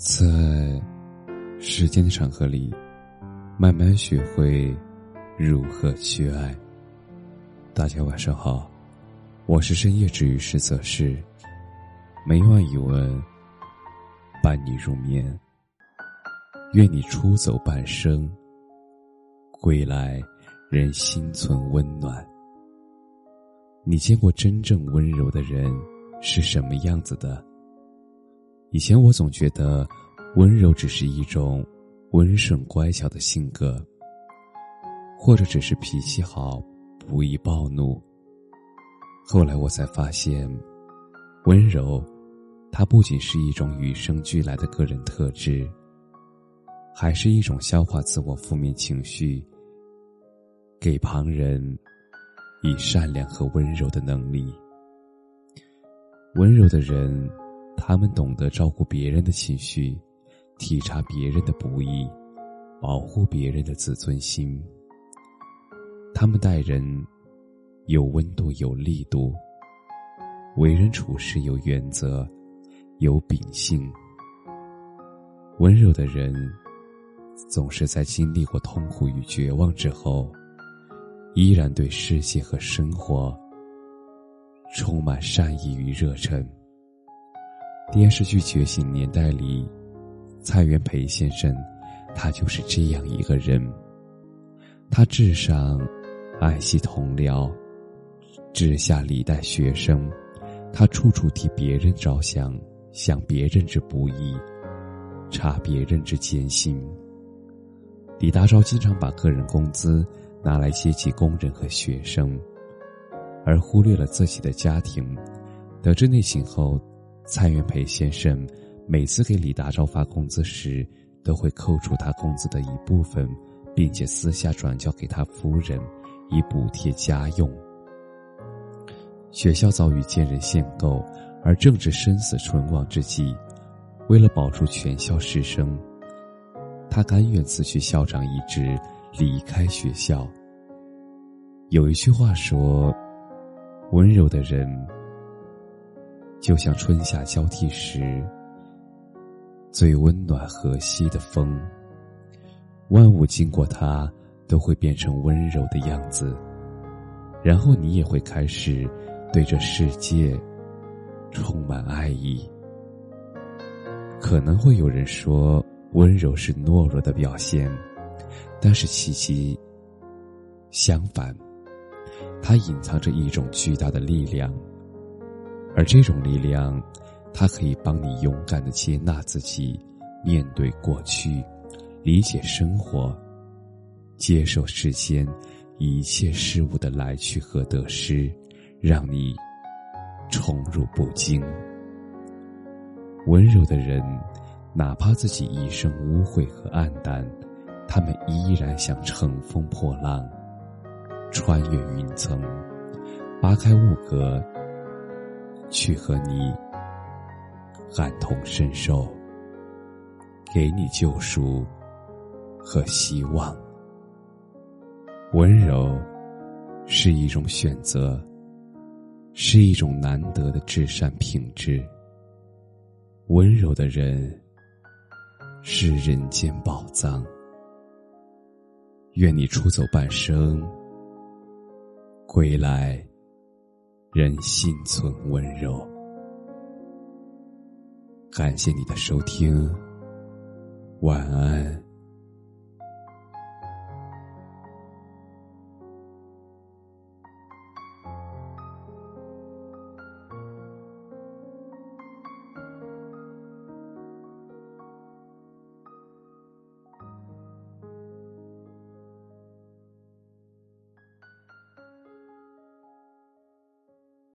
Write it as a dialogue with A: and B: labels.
A: 在时间的长河里，慢慢学会如何去爱。大家晚上好，我是深夜治愈师泽是每晚一问，伴你入眠。愿你出走半生，归来仍心存温暖。你见过真正温柔的人是什么样子的？以前我总觉得，温柔只是一种温顺乖巧的性格，或者只是脾气好，不易暴怒。后来我才发现，温柔，它不仅是一种与生俱来的个人特质，还是一种消化自我负面情绪、给旁人以善良和温柔的能力。温柔的人。他们懂得照顾别人的情绪，体察别人的不易，保护别人的自尊心。他们待人有温度、有力度，为人处事有原则、有秉性。温柔的人总是在经历过痛苦与绝望之后，依然对世界和生活充满善意与热忱。电视剧《觉醒年代》里，蔡元培先生，他就是这样一个人。他至上爱惜同僚，治下礼待学生，他处处替别人着想，想别人之不易，察别人之艰辛。李大钊经常把个人工资拿来接济工人和学生，而忽略了自己的家庭。得知内情后。蔡元培先生每次给李大钊发工资时，都会扣除他工资的一部分，并且私下转交给他夫人，以补贴家用。学校遭遇贱人限购，而正值生死存亡之际，为了保住全校师生，他甘愿辞去校长一职，离开学校。有一句话说：“温柔的人。”就像春夏交替时最温暖和煦的风，万物经过它都会变成温柔的样子，然后你也会开始对这世界充满爱意。可能会有人说温柔是懦弱的表现，但是琪琪相反，它隐藏着一种巨大的力量。而这种力量，它可以帮你勇敢的接纳自己，面对过去，理解生活，接受世间一切事物的来去和得失，让你宠辱不惊。温柔的人，哪怕自己一生污秽和暗淡，他们依然想乘风破浪，穿越云层，扒开雾阁。去和你感同身受，给你救赎和希望。温柔是一种选择，是一种难得的至善品质。温柔的人是人间宝藏。愿你出走半生，归来。人心存温柔，感谢你的收听，晚安。